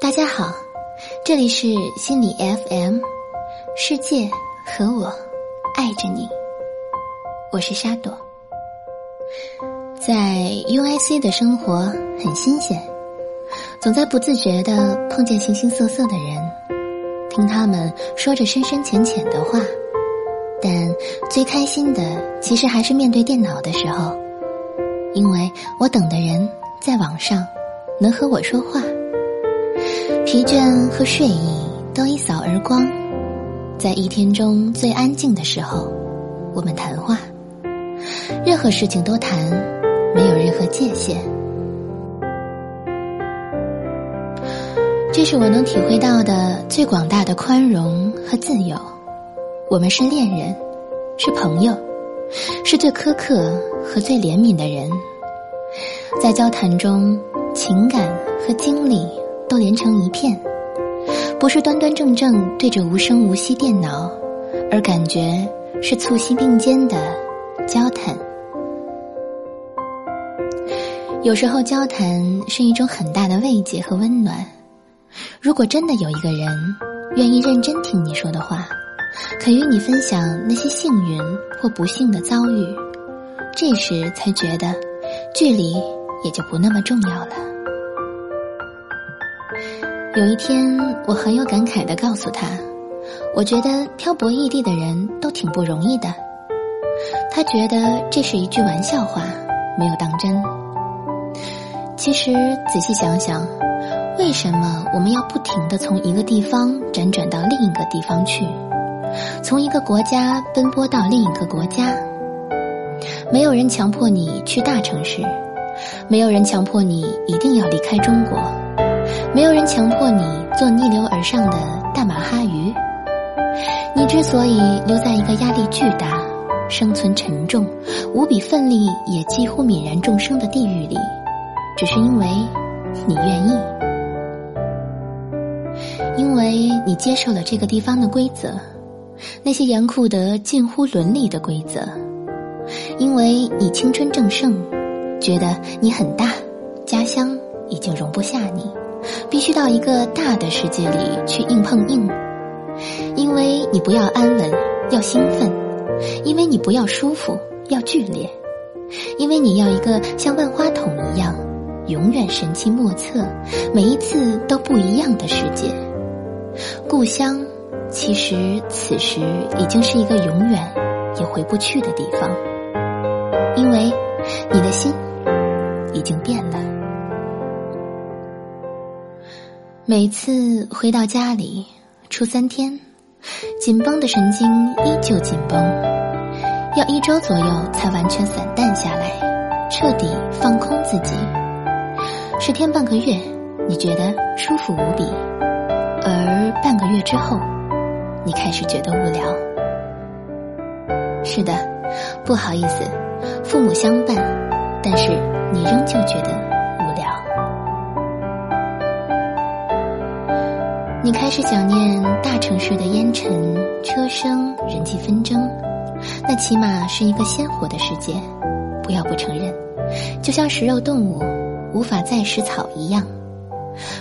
大家好，这里是心理 FM，世界和我爱着你，我是沙朵。在 UIC 的生活很新鲜，总在不自觉的碰见形形色色的人，听他们说着深深浅浅的话，但最开心的其实还是面对电脑的时候，因为我等的人在网上能和我说话。疲倦和睡意都一扫而光，在一天中最安静的时候，我们谈话，任何事情都谈，没有任何界限。这是我能体会到的最广大的宽容和自由。我们是恋人，是朋友，是最苛刻和最怜悯的人。在交谈中，情感和经历。都连成一片，不是端端正正对着无声无息电脑，而感觉是促膝并肩的交谈。有时候交谈是一种很大的慰藉和温暖。如果真的有一个人愿意认真听你说的话，肯与你分享那些幸运或不幸的遭遇，这时才觉得距离也就不那么重要了。有一天，我很有感慨的告诉他：“我觉得漂泊异地的人都挺不容易的。”他觉得这是一句玩笑话，没有当真。其实仔细想想，为什么我们要不停的从一个地方辗转到另一个地方去，从一个国家奔波到另一个国家？没有人强迫你去大城市，没有人强迫你一定要离开中国。没有人强迫你做逆流而上的大马哈鱼。你之所以留在一个压力巨大、生存沉重、无比奋力也几乎泯然众生的地狱里，只是因为你愿意，因为你接受了这个地方的规则，那些严酷得近乎伦理的规则，因为你青春正盛，觉得你很大，家乡已经容不下你。必须到一个大的世界里去硬碰硬，因为你不要安稳，要兴奋；因为你不要舒服，要剧烈；因为你要一个像万花筒一样，永远神奇莫测，每一次都不一样的世界。故乡，其实此时已经是一个永远也回不去的地方，因为你的心已经变了。每次回到家里，出三天，紧绷的神经依旧紧绷，要一周左右才完全散淡下来，彻底放空自己。十天半个月，你觉得舒服无比，而半个月之后，你开始觉得无聊。是的，不好意思，父母相伴，但是你仍旧觉得。你开始想念大城市的烟尘、车声、人际纷争，那起码是一个鲜活的世界。不要不承认，就像食肉动物无法再食草一样。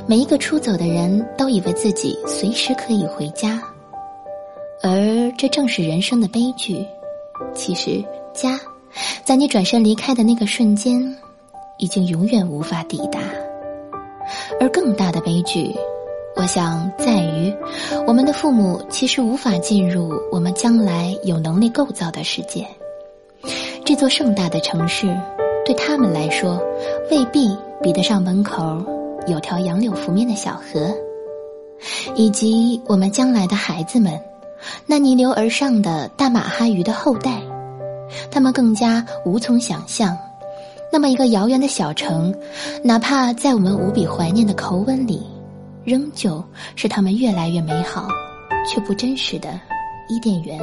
每一个出走的人都以为自己随时可以回家，而这正是人生的悲剧。其实，家在你转身离开的那个瞬间，已经永远无法抵达。而更大的悲剧。我想，在于我们的父母其实无法进入我们将来有能力构造的世界。这座盛大的城市，对他们来说，未必比得上门口有条杨柳拂面的小河，以及我们将来的孩子们，那逆流而上的大马哈鱼的后代，他们更加无从想象，那么一个遥远的小城，哪怕在我们无比怀念的口吻里。仍旧是他们越来越美好，却不真实的伊甸园。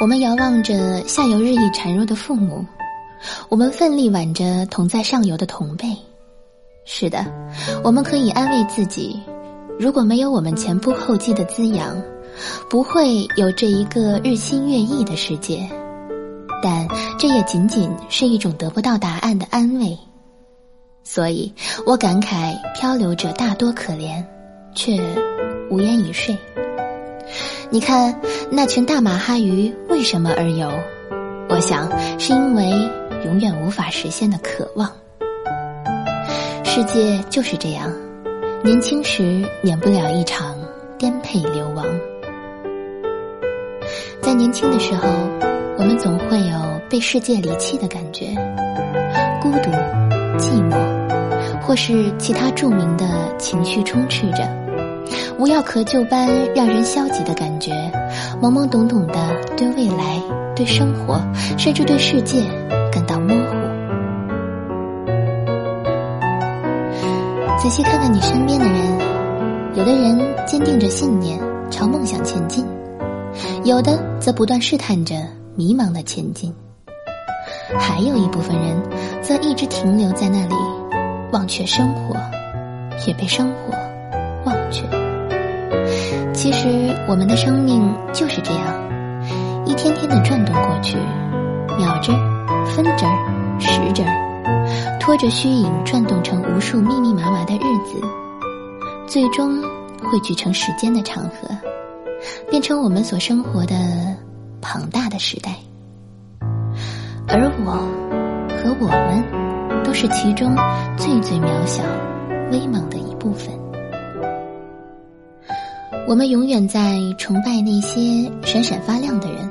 我们遥望着下游日益孱弱的父母，我们奋力挽着同在上游的同辈。是的，我们可以安慰自己：如果没有我们前仆后继的滋养，不会有这一个日新月异的世界。但这也仅仅是一种得不到答案的安慰。所以我感慨漂流者大多可怜，却无言以睡。你看那群大马哈鱼为什么而游？我想是因为永远无法实现的渴望。世界就是这样，年轻时免不了一场颠沛流亡。在年轻的时候，我们总会有被世界离弃的感觉，孤独、寂寞，或是其他著名的情绪充斥着，无药可救般让人消极的感觉，懵懵懂懂的对未来、对生活，甚至对世界感到模糊。仔细看看你身边的人，有的人坚定着信念，朝梦想前进。有的则不断试探着迷茫的前进，还有一部分人则一直停留在那里，忘却生活，也被生活忘却。其实我们的生命就是这样，一天天的转动过去，秒针、分针、时针，拖着虚影转动成无数密密麻麻的日子，最终汇聚成时间的长河。变成我们所生活的庞大的时代，而我和我们都是其中最最渺小、微茫的一部分。我们永远在崇拜那些闪闪发亮的人，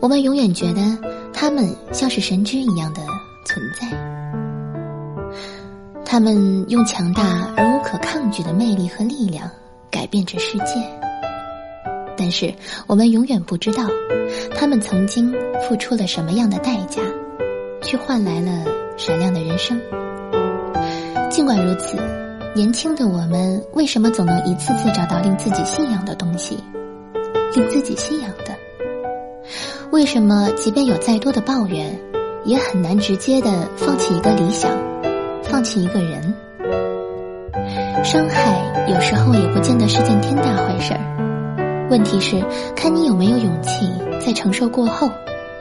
我们永远觉得他们像是神君一样的存在，他们用强大而无可抗拒的魅力和力量改变着世界。但是我们永远不知道，他们曾经付出了什么样的代价，去换来了闪亮的人生。尽管如此，年轻的我们为什么总能一次次找到令自己信仰的东西，令自己信仰的？为什么即便有再多的抱怨，也很难直接的放弃一个理想，放弃一个人？伤害有时候也不见得是件天大坏事儿。问题是，看你有没有勇气，在承受过后，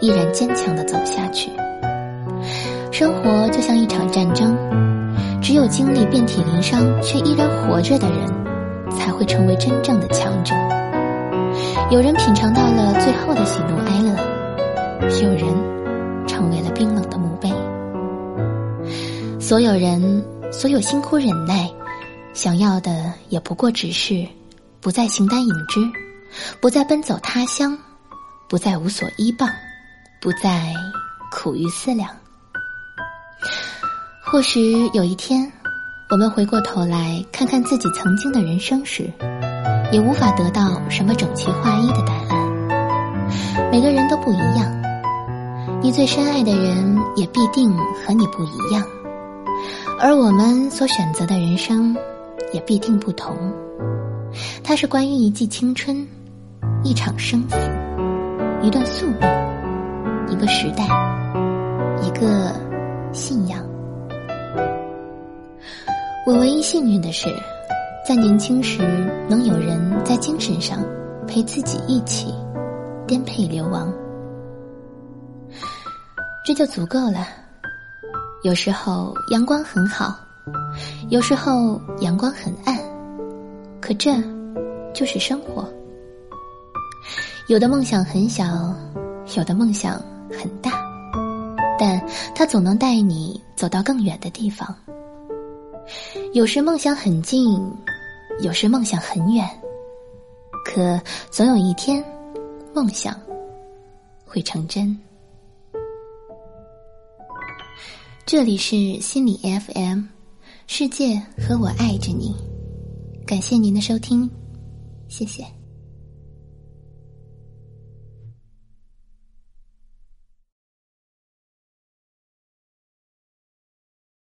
依然坚强的走下去。生活就像一场战争，只有经历遍体鳞伤却依然活着的人，才会成为真正的强者。有人品尝到了最后的喜怒哀乐，有人成为了冰冷的墓碑。所有人，所有辛苦忍耐，想要的也不过只是，不再形单影只。不再奔走他乡，不再无所依傍，不再苦于思量。或许有一天，我们回过头来看看自己曾经的人生时，也无法得到什么整齐划一的答案。每个人都不一样，你最深爱的人也必定和你不一样，而我们所选择的人生也必定不同。它是关于一季青春。一场生死，一段宿命，一个时代，一个信仰。我唯一幸运的是，在年轻时能有人在精神上陪自己一起颠沛流亡，这就足够了。有时候阳光很好，有时候阳光很暗，可这就是生活。有的梦想很小，有的梦想很大，但它总能带你走到更远的地方。有时梦想很近，有时梦想很远，可总有一天，梦想会成真。这里是心理 FM，世界和我爱着你，感谢您的收听，谢谢。